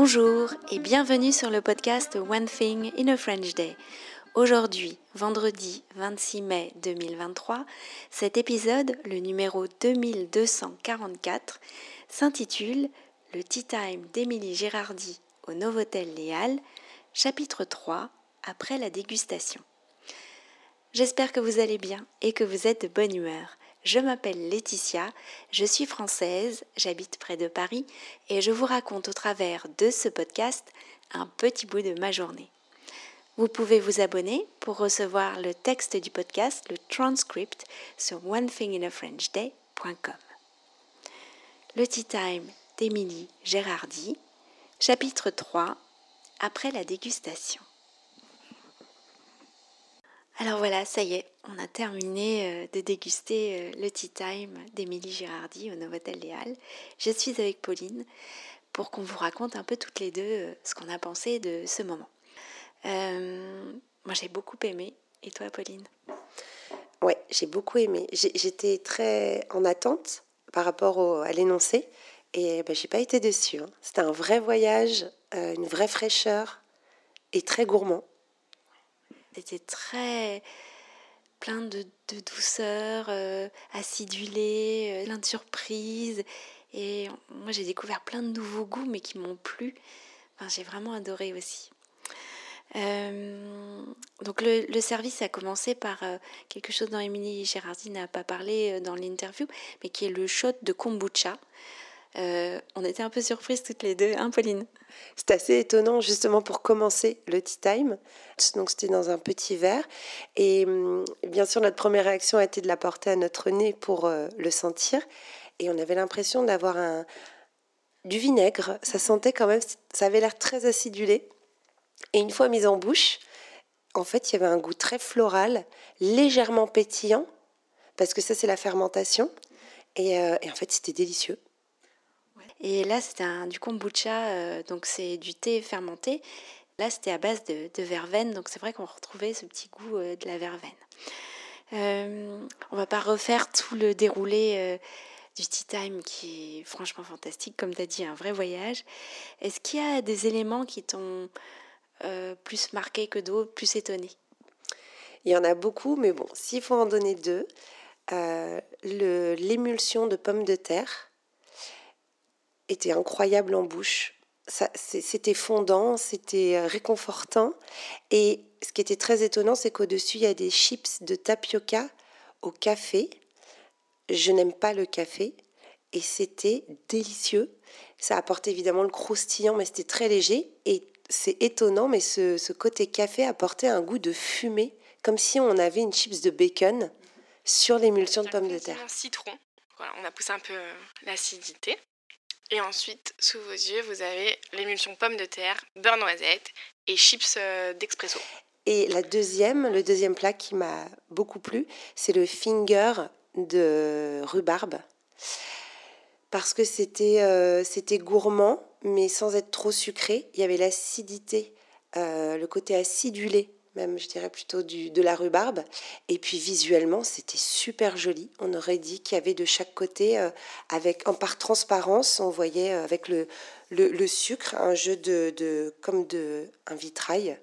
Bonjour et bienvenue sur le podcast One Thing in a French Day. Aujourd'hui, vendredi 26 mai 2023, cet épisode, le numéro 2244, s'intitule Le Tea Time d'Émilie Gérardi au Novotel Léal, chapitre 3, après la dégustation. J'espère que vous allez bien et que vous êtes de bonne humeur. Je m'appelle Laetitia, je suis française, j'habite près de Paris et je vous raconte au travers de ce podcast un petit bout de ma journée. Vous pouvez vous abonner pour recevoir le texte du podcast, le transcript, sur onethinginafrenchday.com. Le Tea Time d'Émilie Gérardi, chapitre 3, après la dégustation. Alors voilà, ça y est, on a terminé euh, de déguster euh, le Tea Time d'Émilie Girardi au Novotel Léal. Je suis avec Pauline pour qu'on vous raconte un peu toutes les deux euh, ce qu'on a pensé de ce moment. moi j'ai beaucoup aimé. Et toi Pauline? Ouais, j'ai beaucoup aimé. J'étais très en attente par rapport à l'énoncé et ben, j'ai pas été déçue. Hein. C'était un vrai voyage, une vraie fraîcheur et très gourmand. C'était très plein de, douceur, euh, acidulé, euh, plein de surprises. Et moi, j'ai découvert plein de nouveaux goûts, mais qui m'ont plu. Enfin, j'ai vraiment adoré aussi. Euh, donc le, service a commencé par quelque chose dont Émilie Gérardi n'a pas parlé dans l'interview, mais qui est le shot de kombucha. Euh, on était un peu surprises toutes les deux, hein Pauline? C'est assez étonnant justement pour commencer le tea time. Donc c'était dans un petit verre et hum, bien sûr notre première réaction a été de la porter à notre nez pour euh, le sentir et on avait l'impression d'avoir un du vinaigre. Ça sentait quand même, ça avait l'air très acidulé et une fois mis en bouche, en fait il y avait un goût très floral, légèrement pétillant parce que ça c'est la fermentation et euh, en fait c'était délicieux. Et là, c'était du kombucha, euh, donc c'est du thé fermenté. Là, c'était à base de, verveine, donc c'est vrai qu'on retrouvait ce petit goût euh, de la verveine. Euh, on va pas refaire tout le déroulé euh, du Tea Time qui est franchement fantastique, comme tu as dit, un vrai voyage. Est-ce qu'il y a des éléments qui t'ont plus marqué que d'autres, plus étonné? Il y en a beaucoup, mais bon, s'il faut en donner deux, l'émulsion de pommes de terre était incroyable en bouche. C'était fondant, c'était euh, réconfortant. Et ce qui était très étonnant, c'est qu'au-dessus, il y a des chips de tapioca au café. Je n'aime pas le café. Et c'était délicieux. Ça apportait évidemment le croustillant, mais c'était très léger. Et c'est étonnant, mais ce, côté café apportait un goût de fumée, comme si on avait une chips de bacon sur l'émulsion de pommes de terre. citron. Voilà, on a poussé un peu euh, l'acidité. Et ensuite, sous vos yeux, vous avez l'émulsion pomme de terre, beurre noisette et chips euh, d'expresso. Et la deuxième, le deuxième plat qui m'a beaucoup plu, c'est le finger de rhubarbe. Parce que c'était euh, gourmand, mais sans être trop sucré. Il y avait l'acidité, euh, le côté acidulé même je dirais plutôt du, de la rhubarbe. Et puis visuellement, c'était super joli. On aurait dit qu'il y avait de chaque côté, euh, avec en par transparence, on voyait euh, avec le, le, sucre un jeu de, de, comme de un vitrail.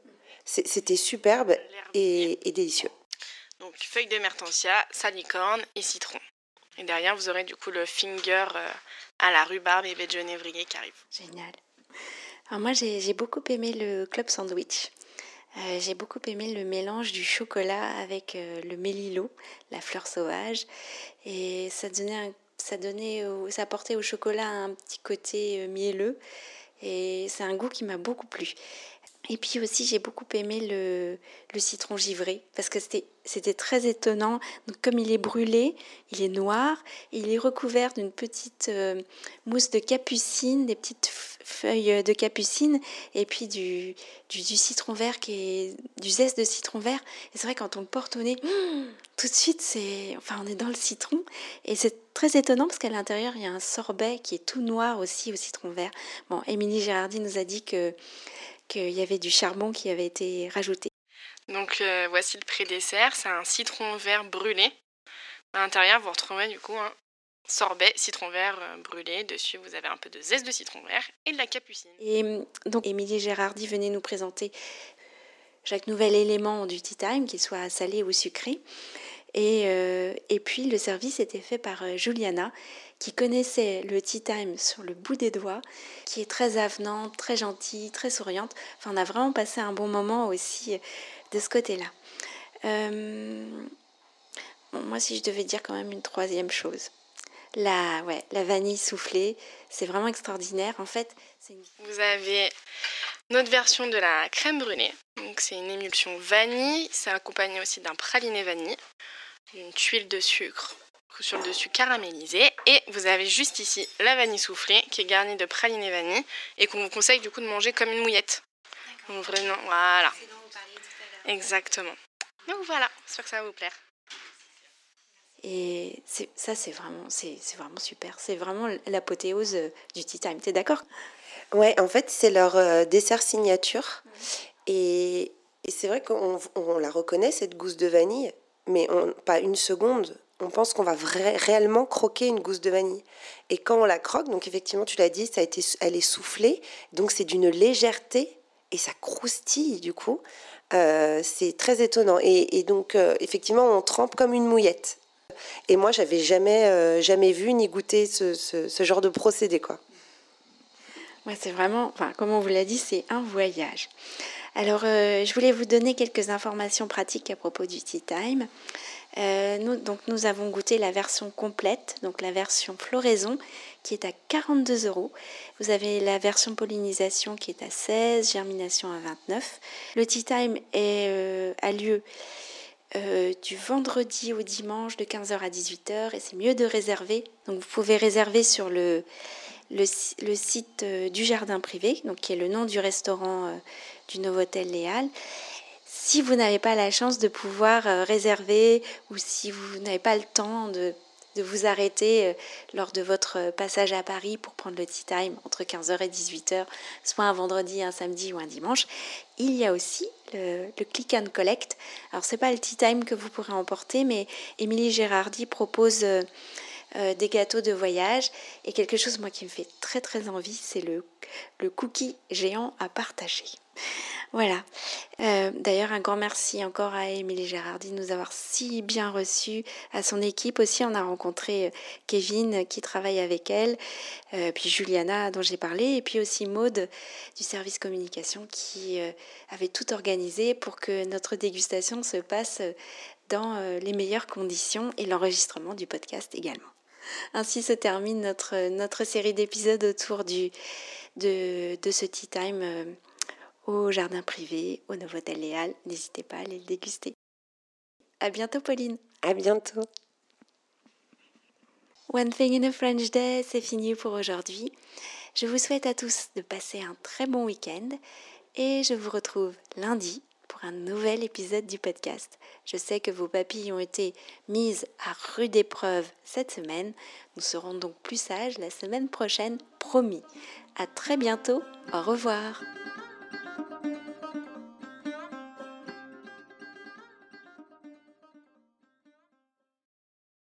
C'était superbe et, et, délicieux. Donc feuilles de mertensia, salicorne et citron. Et derrière, vous aurez du coup le finger euh, à la rhubarbe et baie de genévrier qui arrive. Génial. Alors moi, j'ai beaucoup aimé le club sandwich. Euh, j'ai beaucoup aimé le mélange du chocolat avec euh, le mélilo, la fleur sauvage, et ça donnait, ça donnait, ça apportait au chocolat un petit côté euh, mielleux, et c'est un goût qui m'a beaucoup plu. Et puis aussi, j'ai beaucoup aimé le, le, citron givré parce que c'était très étonnant. Donc, comme il est brûlé, il est noir, il est recouvert d'une petite euh, mousse de capucine, des petites feuilles de capucine, et puis du, du, citron vert qui est du zeste de citron vert. Et c'est vrai, quand on le porte au nez, tout de suite, c'est, enfin, on est dans le citron. Et c'est très étonnant parce qu'à l'intérieur, il y a un sorbet qui est tout noir aussi au citron vert. Bon, Émilie Gérardi nous a dit que qu'il y avait du charbon qui avait été rajouté. Donc euh, voici le pré-dessert, c'est un citron vert brûlé. À l'intérieur, vous retrouvez du coup un sorbet citron vert euh, brûlé. Dessus, vous avez un peu de zeste de citron vert et de la capucine. Et hum, donc, Émilie Gérardi venait nous présenter chaque nouvel élément du tea time, qu'il soit salé ou sucré. Et, euh, et, puis le service était fait par euh, Juliana, qui connaissait le tea time sur le bout des doigts, qui est très avenante, très gentille, très souriante. Enfin, on a vraiment passé un bon moment aussi de ce côté-là. Euh, moi, si je devais dire quand même une troisième chose, la, ouais, la vanille soufflée, c'est vraiment extraordinaire. En fait, vous avez notre version de la crème brûlée. Donc, c'est une émulsion vanille. C'est accompagné aussi d'un praliné vanille, une tuile de sucre sur le dessus caramélisé. Et vous avez juste ici la vanille soufflée qui est garnie de praliné vanille et qu'on vous conseille du coup de manger comme une mouillette. Donc, vraiment, voilà. Exactement. Donc voilà, j'espère que ça va vous plaire. Et ça, c'est vraiment, c'est vraiment super. C'est vraiment l'apothéose euh, du tea time. T'es d'accord? Ouais, en fait, c'est leur euh, dessert signature. Et, et c'est vrai qu'on on la reconnaît, cette gousse de vanille, mais pas une seconde. On pense qu'on va réellement croquer une gousse de vanille. Et quand on la croque, donc effectivement, tu l'as dit, ça a été, elle est soufflée. Donc c'est d'une légèreté et ça croustille du coup. Euh, c'est très étonnant. Et, donc, effectivement, on trempe comme une mouillette. Et moi, j'avais jamais, euh, jamais vu ni goûté ce, ce, genre de procédé, quoi. Ouais, c'est vraiment, enfin, comme on vous l'a dit, c'est un voyage. Alors, euh, je voulais vous donner quelques informations pratiques à propos du Tea Time. Euh, nous, donc, nous avons goûté la version complète, donc la version floraison, qui est à 42 euros. Vous avez la version pollinisation qui est à 16, germination à 29. Le Tea Time est, a lieu euh, du vendredi au dimanche de 15h à 18h et c'est mieux de réserver. Donc vous pouvez réserver sur le, le, site euh, du jardin privé, donc qui est le nom du restaurant euh, du Novotel Léal. Si vous n'avez pas la chance de pouvoir réserver ou si vous n'avez pas le temps de de vous arrêter euh, lors de votre passage à Paris pour prendre le tea time entre 15h et 18h, soit un vendredi, un samedi ou un dimanche. Il y a aussi le, click and collect. Alors c'est pas le tea time que vous pourrez emporter, mais Émilie Gérardi propose euh, des gâteaux de voyage et quelque chose moi qui me fait très très envie, c'est le, le cookie géant à partager. Voilà. Euh, d'ailleurs, un grand merci encore à Émilie Gérardi de nous avoir si bien reçus, à son équipe aussi. On a rencontré euh, Kevin qui travaille avec elle, puis Juliana dont j'ai parlé, et puis aussi Maude du service communication qui avait tout organisé pour que notre dégustation se passe dans les meilleures conditions et l'enregistrement du podcast également. Ainsi se termine notre, notre série d'épisodes autour du, de, de ce tea time au jardin privé, au Novotel Léal. N'hésitez pas à aller le déguster. À bientôt, Pauline. À bientôt. One Thing in a French Day, c'est fini pour aujourd'hui. Je vous souhaite à tous de passer un très bon week-end et je vous retrouve lundi un nouvel épisode du podcast. Je sais que vos papilles ont été mises à rude épreuve cette semaine. Nous serons donc plus sages la semaine prochaine, promis. À très bientôt. Au revoir.